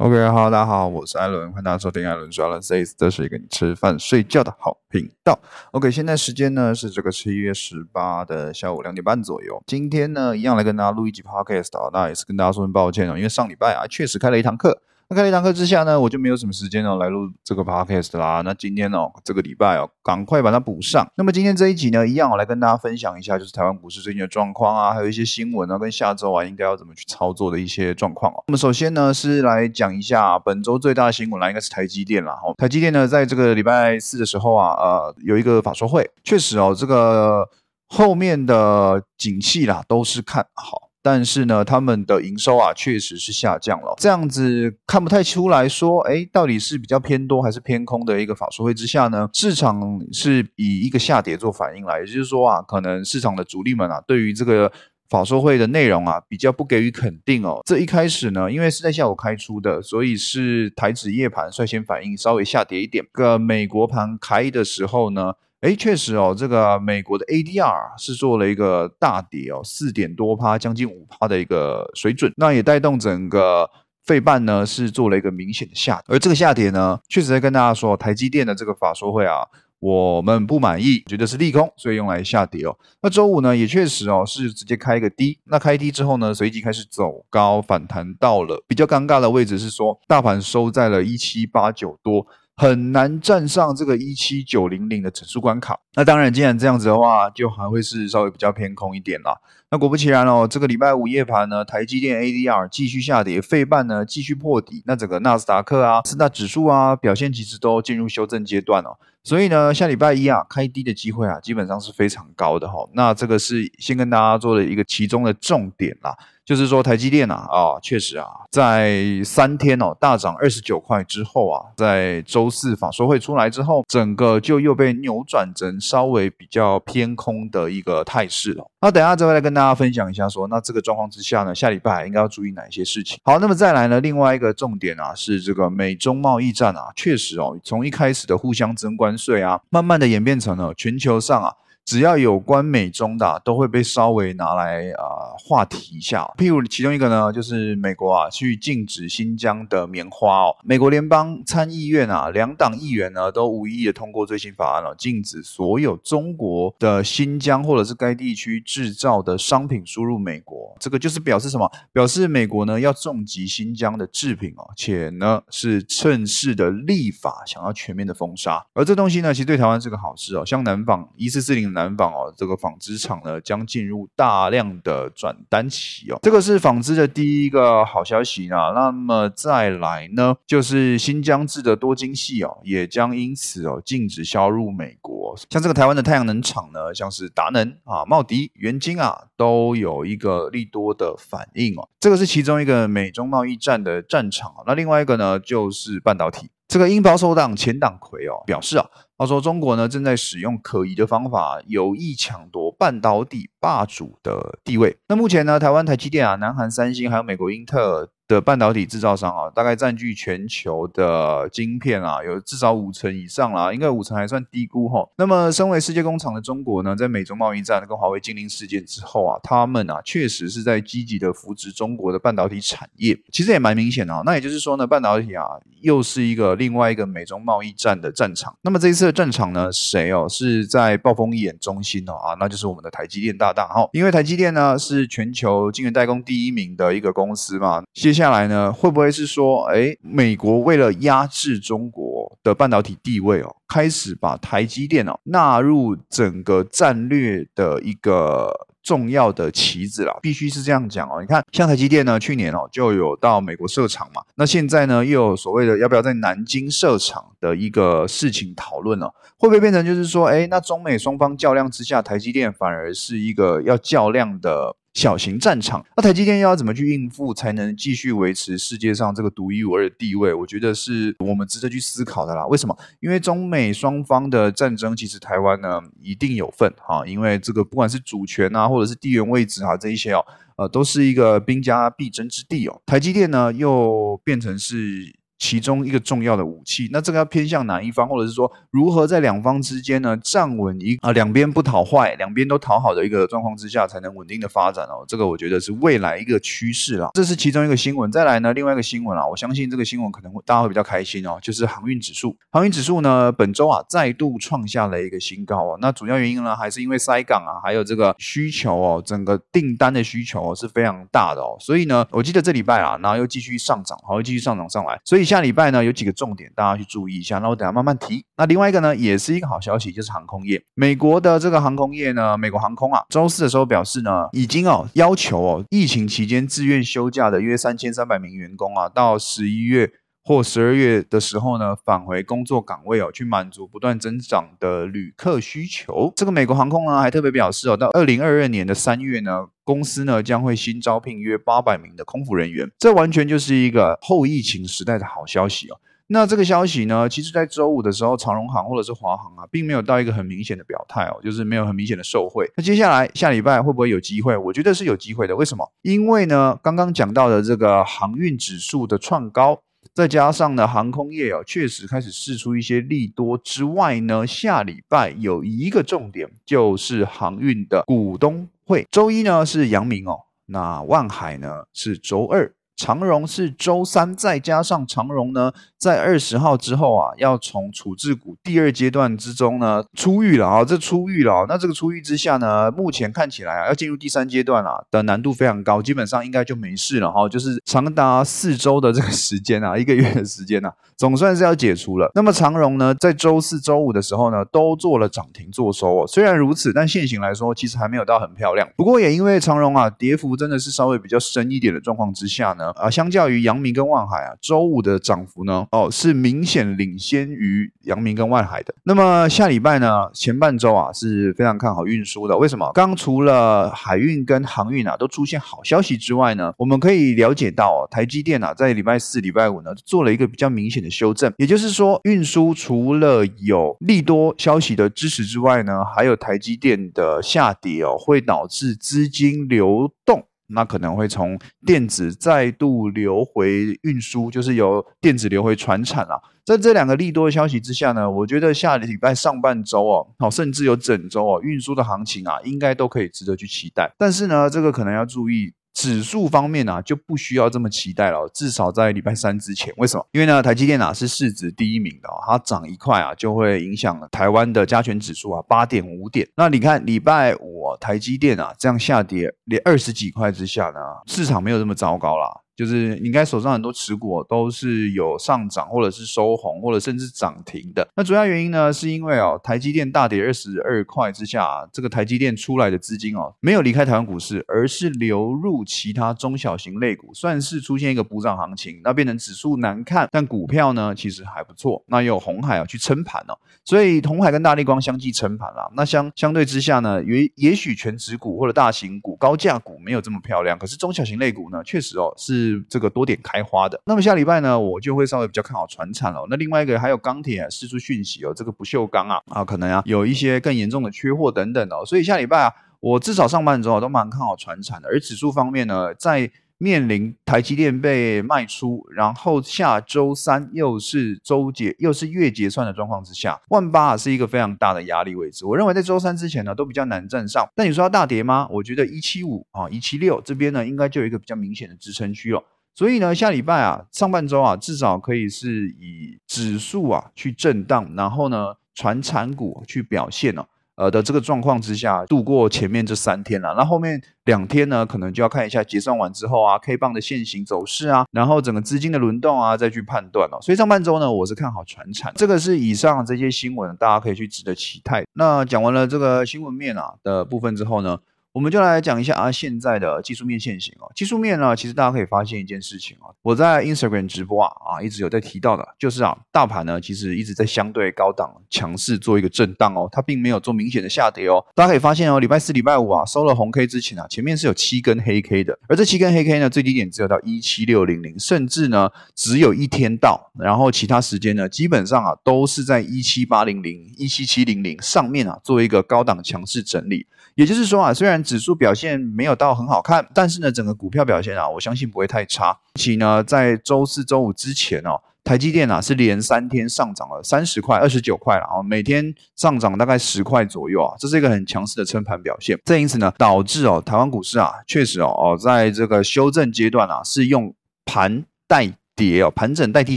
OK，好大家好，我是艾伦，欢迎大家收听艾伦说艾伦 says，这是一个你吃饭睡觉的好频道。OK，现在时间呢是这个七月十八的下午两点半左右。今天呢，一样来跟大家录一集 Podcast 啊，那也是跟大家说声抱歉啊，因为上礼拜啊确实开了一堂课。那开了一堂课之下呢，我就没有什么时间哦来录这个 podcast 啦。那今天哦，这个礼拜哦，赶快把它补上。那么今天这一集呢，一样我来跟大家分享一下，就是台湾股市最近的状况啊，还有一些新闻啊，跟下周啊应该要怎么去操作的一些状况哦。那么首先呢，是来讲一下本周最大的新闻啦，应该是台积电啦。哦，台积电呢，在这个礼拜四的时候啊，呃，有一个法说会，确实哦，这个后面的景气啦都是看好。但是呢，他们的营收啊，确实是下降了。这样子看不太出来说，哎，到底是比较偏多还是偏空的一个法说会之下呢？市场是以一个下跌做反应来，也就是说啊，可能市场的主力们啊，对于这个法说会的内容啊，比较不给予肯定哦。这一开始呢，因为是在下午开出的，所以是台指夜盘率先反应，稍微下跌一点。个美国盘开的时候呢。哎，确实哦，这个美国的 ADR 是做了一个大跌哦，四点多趴，将近五趴的一个水准，那也带动整个费半呢是做了一个明显的下跌，而这个下跌呢，确实在跟大家说，台积电的这个法说会啊，我们不满意，觉得是利空，所以用来下跌哦。那周五呢，也确实哦，是直接开一个低，那开低之后呢，随即开始走高反弹到了比较尴尬的位置，是说大盘收在了一七八九多。很难站上这个一七九零零的整数关卡。那当然，既然这样子的话，就还会是稍微比较偏空一点啦。那果不其然哦，这个礼拜五夜盘呢，台积电 ADR 继续下跌，费半呢继续破底。那整个纳斯达克啊、四大指数啊表现其实都进入修正阶段哦。所以呢，下礼拜一啊开低的机会啊，基本上是非常高的哈。那这个是先跟大家做的一个其中的重点啦。就是说，台积电啊，啊，确实啊，在三天哦大涨二十九块之后啊，在周四法说会出来之后，整个就又被扭转成稍微比较偏空的一个态势了。那等下再来跟大大家分享一下，说那这个状况之下呢，下礼拜应该要注意哪一些事情？好，那么再来呢，另外一个重点啊，是这个美中贸易战啊，确实哦，从一开始的互相征关税啊，慢慢的演变成了全球上啊。只要有关美中的，都会被稍微拿来啊话题一下。譬如其中一个呢，就是美国啊去禁止新疆的棉花哦。美国联邦参议院啊两党议员呢都无意的通过最新法案了，禁止所有中国的新疆或者是该地区制造的商品输入美国。这个就是表示什么？表示美国呢要重击新疆的制品哦，且呢是趁势的立法，想要全面的封杀。而这东西呢，其实对台湾是个好事哦。像南纺一四四零南纺哦，这个纺织厂呢将进入大量的转单期哦，这个是纺织的第一个好消息呢。那么再来呢，就是新疆制的多晶系哦，也将因此哦禁止销入美国。像这个台湾的太阳能厂呢，像是达能啊、茂迪、元晶啊，都有一个利多的反应哦。这个是其中一个美中贸易战的战场那另外一个呢，就是半导体。这个英保守党前党魁哦表示啊。他说：“中国呢正在使用可疑的方法，有意抢夺半导体霸主的地位。那目前呢，台湾台积电啊、南韩三星还有美国英特尔。”的半导体制造商啊，大概占据全球的晶片啊，有至少五成以上啦，应该五成还算低估哈。那么，身为世界工厂的中国呢，在美中贸易战跟华为禁令事件之后啊，他们啊确实是在积极的扶植中国的半导体产业，其实也蛮明显的啊。那也就是说呢，半导体啊又是一个另外一个美中贸易战的战场。那么这一次的战场呢，谁哦是在暴风眼中心哦啊，那就是我们的台积电大大哈，因为台积电呢是全球晶圆代工第一名的一个公司嘛，谢谢。下来呢，会不会是说，哎，美国为了压制中国的半导体地位哦，开始把台积电哦纳入整个战略的一个重要的棋子了？必须是这样讲哦。你看，像台积电呢，去年哦就有到美国设厂嘛，那现在呢又有所谓的要不要在南京设厂的一个事情讨论了，会不会变成就是说，哎，那中美双方较量之下，台积电反而是一个要较量的？小型战场，那台积电要怎么去应付，才能继续维持世界上这个独一无二的地位？我觉得是我们值得去思考的啦。为什么？因为中美双方的战争，其实台湾呢一定有份哈。因为这个不管是主权啊，或者是地缘位置啊，这一些哦，呃，都是一个兵家必争之地哦。台积电呢，又变成是。其中一个重要的武器。那这个要偏向哪一方，或者是说如何在两方之间呢站稳一啊两边不讨坏，两边都讨好的一个状况之下，才能稳定的发展哦。这个我觉得是未来一个趋势啦。这是其中一个新闻。再来呢，另外一个新闻啊，我相信这个新闻可能会大家会比较开心哦，就是航运指数。航运指数呢，本周啊再度创下了一个新高哦。那主要原因呢，还是因为塞港啊，还有这个需求哦，整个订单的需求哦是非常大的哦。所以呢，我记得这礼拜啊，然后又继续上涨，好，又继续上涨上来。所以下礼拜呢，有几个重点大家去注意一下。那我等下慢慢提。那另外一个呢，也是一个好消息，就是航空业。美国的这个航空业呢，美国航空啊，周四的时候表示呢，已经哦要求哦，疫情期间自愿休假的约三千三百名员工啊，到十一月。或十二月的时候呢，返回工作岗位哦，去满足不断增长的旅客需求。这个美国航空呢，还特别表示哦，到二零二二年的三月呢，公司呢将会新招聘约八百名的空服人员。这完全就是一个后疫情时代的好消息哦。那这个消息呢，其实在周五的时候，长荣航或者是华航啊，并没有到一个很明显的表态哦，就是没有很明显的受贿。那接下来下礼拜会不会有机会？我觉得是有机会的。为什么？因为呢，刚刚讲到的这个航运指数的创高。再加上呢，航空业哦，确实开始试出一些利多之外呢，下礼拜有一个重点就是航运的股东会。周一呢是阳明哦，那万海呢是周二。长荣是周三，再加上长荣呢，在二十号之后啊，要从处置股第二阶段之中呢出狱了啊，这出狱了。那这个出狱之下呢，目前看起来啊，要进入第三阶段了的难度非常高，基本上应该就没事了哈，就是长达四周的这个时间啊，一个月的时间呐，总算是要解除了。那么长荣呢，在周四周五的时候呢，都做了涨停做收哦。虽然如此，但现行来说，其实还没有到很漂亮。不过也因为长荣啊，跌幅真的是稍微比较深一点的状况之下呢。啊，相较于阳明跟万海啊，周五的涨幅呢，哦，是明显领先于阳明跟万海的。那么下礼拜呢，前半周啊是非常看好运输的。为什么？刚除了海运跟航运啊都出现好消息之外呢，我们可以了解到哦，台积电啊在礼拜四、礼拜五呢做了一个比较明显的修正。也就是说，运输除了有利多消息的支持之外呢，还有台积电的下跌哦，会导致资金流动。那可能会从电子再度流回运输，就是由电子流回船产啊。在这两个利多的消息之下呢，我觉得下礼拜上半周哦，好，甚至有整周哦，运输的行情啊，应该都可以值得去期待。但是呢，这个可能要注意。指数方面呢，就不需要这么期待了。至少在礼拜三之前，为什么？因为呢，台积电啊是市值第一名的，它涨一块啊，就会影响台湾的加权指数啊八点五点。那你看礼拜五台积电啊这样下跌，连二十几块之下呢，市场没有这么糟糕啦。就是应该手上很多持股都是有上涨，或者是收红，或者甚至涨停的。那主要原因呢，是因为哦，台积电大跌二十二块之下，这个台积电出来的资金哦，没有离开台湾股市，而是流入其他中小型类股，算是出现一个补涨行情。那变成指数难看，但股票呢其实还不错。那有红海啊去撑盘哦，所以红海跟大力光相继撑盘了。那相相对之下呢，也也许全指股或者大型股、高价股没有这么漂亮，可是中小型类股呢，确实哦是。这个多点开花的，那么下礼拜呢，我就会稍微比较看好船产了。那另外一个还有钢铁啊，四处讯息哦，这个不锈钢啊啊，可能啊有一些更严重的缺货等等哦。所以下礼拜啊，我至少上半周啊都蛮看好船产的。而指数方面呢，在面临台积电被卖出，然后下周三又是周结又是月结算的状况之下，万八是一个非常大的压力位置。我认为在周三之前呢，都比较难站上。但你说要大跌吗？我觉得一七五啊，一七六这边呢，应该就有一个比较明显的支撑区了。所以呢，下礼拜啊，上半周啊，至少可以是以指数啊去震荡，然后呢，传产股去表现哦。呃的这个状况之下度过前面这三天了，那后面两天呢，可能就要看一下结算完之后啊，K 棒的现行走势啊，然后整个资金的轮动啊，再去判断了。所以上半周呢，我是看好船产，这个是以上这些新闻，大家可以去值得期待。那讲完了这个新闻面啊的部分之后呢？我们就来讲一下啊，现在的技术面现形哦。技术面呢，其实大家可以发现一件事情啊，我在 Instagram 直播啊啊，一直有在提到的，就是啊，大盘呢其实一直在相对高档强势做一个震荡哦，它并没有做明显的下跌哦。大家可以发现哦，礼拜四、礼拜五啊收了红 K 之前啊，前面是有七根黑 K 的，而这七根黑 K 呢，最低点只有到一七六零零，甚至呢只有一天到，然后其他时间呢基本上啊都是在一七八零零、一七七零零上面啊做一个高档强势整理。也就是说啊，虽然指数表现没有到很好看，但是呢，整个股票表现啊，我相信不会太差。其呢，在周四周五之前哦。台积电啊是连三天上涨了三十块、二十九块了啊，每天上涨大概十块左右啊，这是一个很强势的撑盘表现。这因此呢，导致哦台湾股市啊确实哦哦在这个修正阶段啊是用盘带。跌哦，盘整代替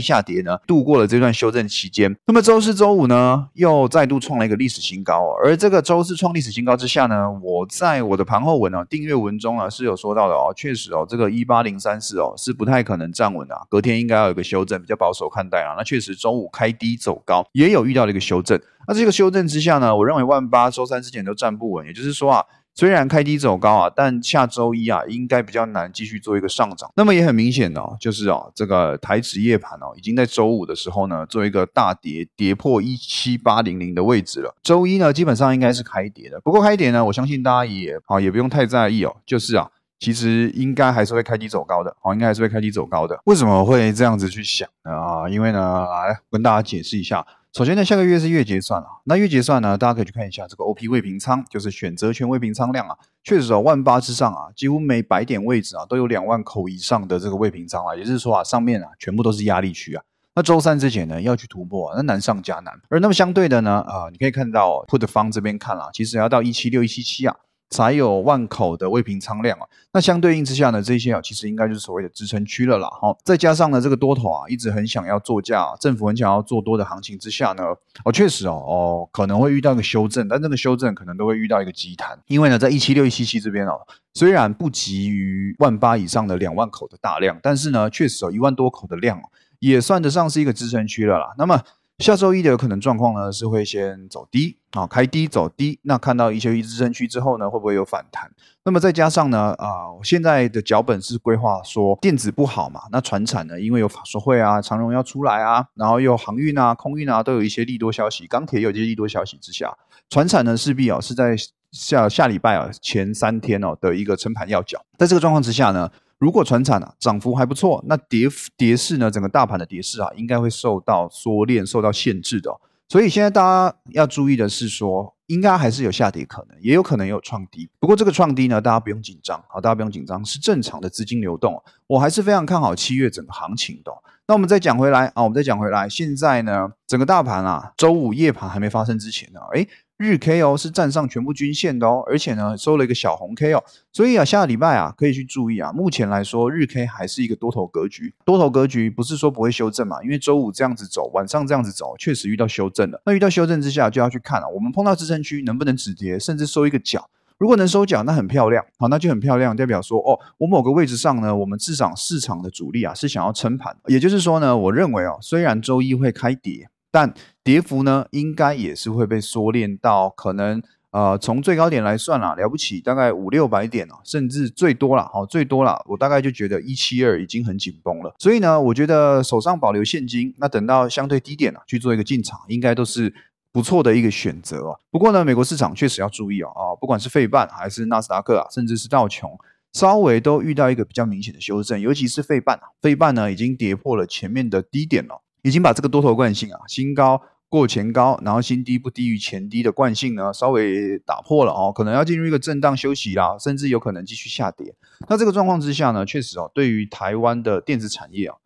下跌呢，度过了这段修正期间。那么周四周五呢，又再度创了一个历史新高哦。而这个周四创历史新高之下呢，我在我的盘后文呢订阅文中啊是有说到的哦，确实哦，这个一八零三四哦是不太可能站稳的，隔天应该要有个修正，比较保守看待啊。那确实周五开低走高，也有遇到了一个修正。那这个修正之下呢，我认为万八周三之前都站不稳，也就是说啊。虽然开低走高啊，但下周一啊应该比较难继续做一个上涨。那么也很明显哦，就是哦这个台指夜盘哦，已经在周五的时候呢做一个大跌，跌破一七八零零的位置了。周一呢基本上应该是开跌的，不过开跌呢，我相信大家也啊也不用太在意哦，就是啊其实应该还是会开低走高的，好应该还是会开低走高的。为什么会这样子去想呢？啊，因为呢来跟大家解释一下。首先呢，下个月是月结算啊。那月结算呢，大家可以去看一下这个 O P 未平仓，就是选择权未平仓量啊，确实哦，万八之上啊，几乎每百点位置啊都有两万口以上的这个未平仓啊，也就是说啊，上面啊全部都是压力区啊。那周三之前呢要去突破啊，那难上加难。而那么相对的呢，啊，你可以看到 Put 方这边看了，其实要到一七六一七七啊。才有万口的未平仓量啊，那相对应之下呢，这些啊其实应该就是所谓的支撑区了啦。哈，再加上呢这个多头啊一直很想要做价，政府很想要做多的行情之下呢，哦确实哦哦可能会遇到一个修正，但这个修正可能都会遇到一个急弹，因为呢在一七六一七七这边哦，虽然不及于万八以上的两万口的大量，但是呢确实哦一万多口的量也算得上是一个支撑区了啦。那么。下周一的有可能状况呢，是会先走低啊，开低走低。那看到一些支撑区之后呢，会不会有反弹？那么再加上呢，啊，我现在的脚本是规划说电子不好嘛，那船产呢，因为有法说会啊，长荣要出来啊，然后又航运啊、空运啊，都有一些利多消息，钢铁有一些利多消息之下，船产呢势必啊是在下下礼拜啊前三天哦的一个撑盘要角。在这个状况之下呢。如果船产啊涨幅还不错，那跌跌势呢？整个大盘的跌势啊，应该会受到缩链、受到限制的。所以现在大家要注意的是，说应该还是有下跌可能，也有可能有创低。不过这个创低呢，大家不用紧张，好，大家不用紧张，是正常的资金流动。我还是非常看好七月整个行情的。那我们再讲回来啊，我们再讲回来，现在呢，整个大盘啊，周五夜盘还没发生之前呢，诶日 K 哦是站上全部均线的哦，而且呢收了一个小红 K 哦，所以啊下个礼拜啊可以去注意啊。目前来说日 K 还是一个多头格局，多头格局不是说不会修正嘛，因为周五这样子走，晚上这样子走，确实遇到修正了。那遇到修正之下就要去看了，我们碰到支撑区能不能止跌，甚至收一个角。如果能收脚，那很漂亮，好，那就很漂亮，代表说哦，我某个位置上呢，我们至少市场的主力啊是想要撑盘，也就是说呢，我认为哦，虽然周一会开跌。但跌幅呢，应该也是会被缩练到可能呃，从最高点来算啦，了不起大概五六百点哦，甚至最多了，好最多了，我大概就觉得一七二已经很紧绷了。所以呢，我觉得手上保留现金，那等到相对低点了去做一个进场，应该都是不错的一个选择哦。不过呢，美国市场确实要注意哦，啊，不管是费半还是纳斯达克啊，甚至是道琼，稍微都遇到一个比较明显的修正，尤其是费半啊，费半呢已经跌破了前面的低点了。已经把这个多头惯性啊，新高过前高，然后新低不低于前低的惯性呢，稍微打破了哦，可能要进入一个震荡休息啦，甚至有可能继续下跌。那这个状况之下呢，确实哦，对于台湾的电子产业啊，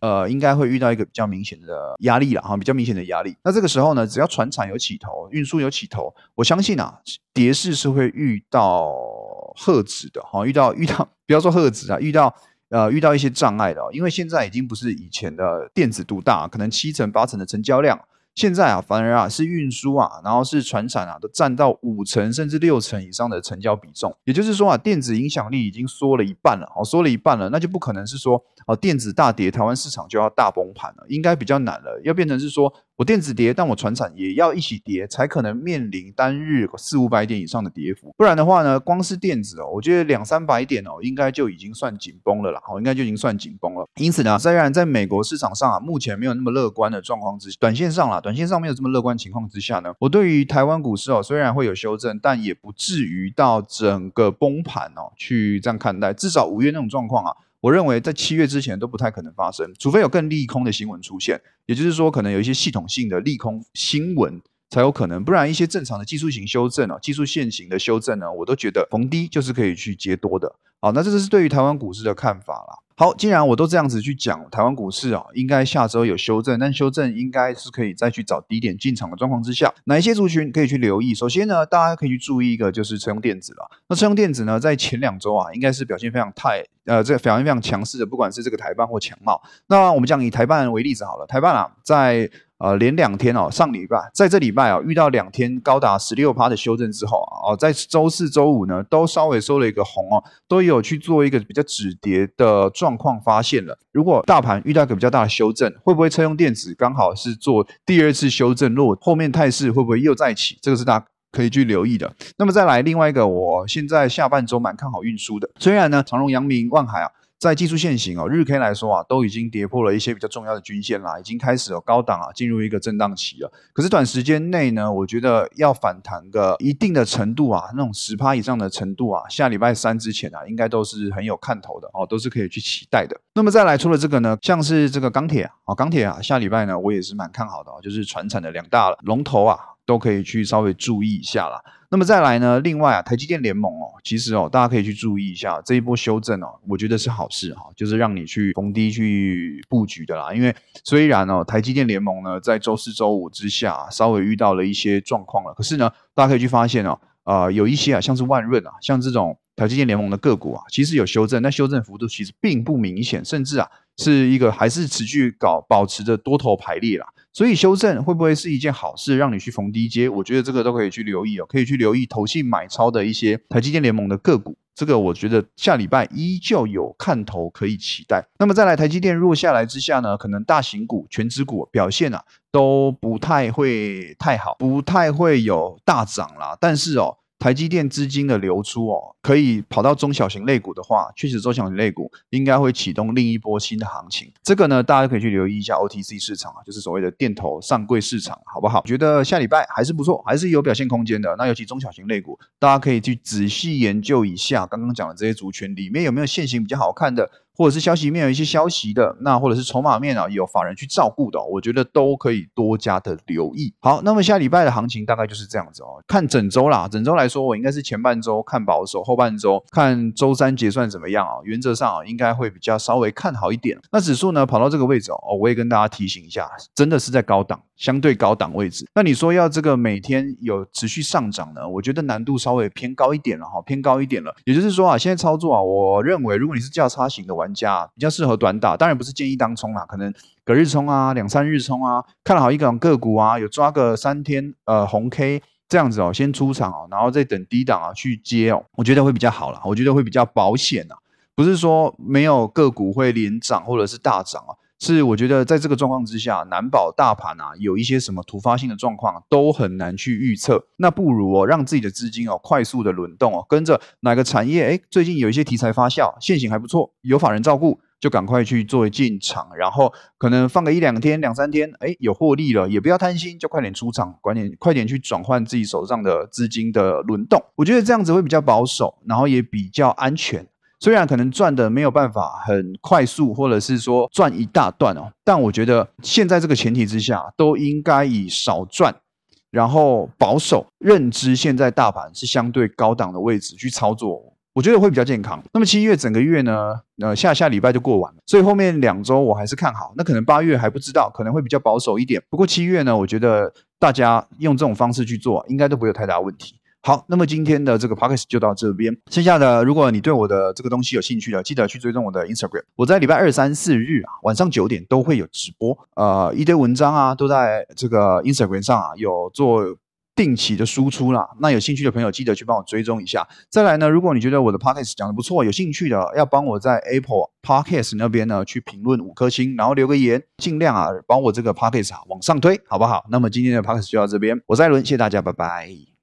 呃，应该会遇到一个比较明显的压力了哈，比较明显的压力。那这个时候呢，只要船产有起头，运输有起头，我相信啊，跌势是会遇到赫指的哈，遇到遇到，不要说赫指啊，遇到。呃，遇到一些障碍的，因为现在已经不是以前的电子独大，可能七成八成的成交量，现在啊，反而啊是运输啊，然后是船产啊，都占到五成甚至六成以上的成交比重。也就是说啊，电子影响力已经缩了一半了，哦，缩了一半了，那就不可能是说哦，电子大跌，台湾市场就要大崩盘了，应该比较难了，要变成是说。我电子跌，但我船产也要一起跌，才可能面临单日四五百点以上的跌幅。不然的话呢，光是电子哦，我觉得两三百点哦，应该就已经算紧绷了啦。哦，应该就已经算紧绷了。因此呢，虽然在美国市场上啊，目前没有那么乐观的状况之，短线上啦，短线上没有这么乐观情况之下呢，我对于台湾股市哦，虽然会有修正，但也不至于到整个崩盘哦，去这样看待。至少五月那种状况啊。我认为在七月之前都不太可能发生，除非有更利空的新闻出现，也就是说，可能有一些系统性的利空新闻才有可能，不然一些正常的技术型修正啊，技术线型的修正呢，我都觉得逢低就是可以去接多的。好，那这就是对于台湾股市的看法啦。好，既然我都这样子去讲，台湾股市啊，应该下周有修正，但修正应该是可以再去找低点进场的状况之下，哪一些族群可以去留意？首先呢，大家可以去注意一个就是车用电子了。那车用电子呢，在前两周啊，应该是表现非常太呃，这个表现非常强势的，不管是这个台办或强茂。那我们讲以台办为例子好了，台办啊，在呃，连两天哦，上礼拜在这礼拜啊，遇到两天高达十六趴的修正之后啊，哦，在周四周五呢，都稍微收了一个红哦，都有去做一个比较止跌的状况发现了。如果大盘遇到一个比较大的修正，会不会车用电子刚好是做第二次修正落，后面态势会不会又再起？这个是大可以去留意的。那么再来另外一个，我现在下半周蛮看好运输的，虽然呢，长荣、阳明、万海啊。在技术线型哦，日 K 来说啊，都已经跌破了一些比较重要的均线啦，已经开始有高档啊进入一个震荡期了。可是短时间内呢，我觉得要反弹个一定的程度啊，那种十趴以上的程度啊，下礼拜三之前啊，应该都是很有看头的哦，都是可以去期待的。那么再来，除了这个呢，像是这个钢铁啊，钢铁啊，下礼拜呢，我也是蛮看好的哦，就是船产的两大龙头啊，都可以去稍微注意一下啦。那么再来呢？另外啊，台积电联盟哦，其实哦，大家可以去注意一下这一波修正哦，我觉得是好事哈，就是让你去逢低去布局的啦。因为虽然哦，台积电联盟呢在周四周五之下稍微遇到了一些状况了，可是呢，大家可以去发现哦，呃，有一些啊，像是万润啊，像这种台积电联盟的个股啊，其实有修正，但修正幅度其实并不明显，甚至啊，是一个还是持续搞保持着多头排列啦。所以修正会不会是一件好事，让你去逢低接？我觉得这个都可以去留意哦，可以去留意投信买超的一些台积电联盟的个股。这个我觉得下礼拜依旧有看头可以期待。那么再来，台积电弱下来之下呢，可能大型股、全指股表现啊都不太会太好，不太会有大涨啦。但是哦。台积电资金的流出哦，可以跑到中小型类股的话，确实中小型类股应该会启动另一波新的行情。这个呢，大家可以去留意一下 OTC 市场啊，就是所谓的电投上柜市场，好不好？觉得下礼拜还是不错，还是有表现空间的。那尤其中小型类股，大家可以去仔细研究一下刚刚讲的这些族群里面有没有现形比较好看的。或者是消息面有一些消息的，那或者是筹码面啊有法人去照顾的，我觉得都可以多加的留意。好，那么下礼拜的行情大概就是这样子哦。看整周啦，整周来说，我应该是前半周看保守，后半周看周三结算怎么样啊？原则上啊，应该会比较稍微看好一点。那指数呢跑到这个位置哦，我也跟大家提醒一下，真的是在高档。相对高档位置，那你说要这个每天有持续上涨呢？我觉得难度稍微偏高一点了哈，偏高一点了。也就是说啊，现在操作啊，我认为如果你是较差型的玩家，比较适合短打，当然不是建议当冲啦，可能隔日冲啊，两三日冲啊，看好一个个股啊，有抓个三天呃红 K 这样子哦，先出场哦，然后再等低档啊去接哦，我觉得会比较好了，我觉得会比较保险啊，不是说没有个股会连涨或者是大涨啊。是，我觉得在这个状况之下，难保大盘啊有一些什么突发性的状况都很难去预测。那不如哦，让自己的资金哦快速的轮动哦，跟着哪个产业哎，最近有一些题材发酵，现行还不错，有法人照顾，就赶快去做进场。然后可能放个一两天、两三天，哎，有获利了，也不要贪心，就快点出场，快点快点去转换自己手上的资金的轮动。我觉得这样子会比较保守，然后也比较安全。虽然可能赚的没有办法很快速，或者是说赚一大段哦，但我觉得现在这个前提之下，都应该以少赚，然后保守认知现在大盘是相对高档的位置去操作，我觉得会比较健康。那么七月整个月呢，呃下下礼拜就过完了，所以后面两周我还是看好。那可能八月还不知道，可能会比较保守一点。不过七月呢，我觉得大家用这种方式去做，应该都不会有太大问题。好，那么今天的这个 podcast 就到这边。剩下的，如果你对我的这个东西有兴趣的，记得去追踪我的 Instagram。我在礼拜二、三、四日啊，晚上九点都会有直播，呃，一堆文章啊，都在这个 Instagram 上啊，有做定期的输出啦。那有兴趣的朋友，记得去帮我追踪一下。再来呢，如果你觉得我的 podcast 讲的不错，有兴趣的，要帮我在 Apple Podcast 那边呢去评论五颗星，然后留个言，尽量啊帮我这个 podcast 往上推，好不好？那么今天的 podcast 就到这边，我是艾伦，谢谢大家，拜拜。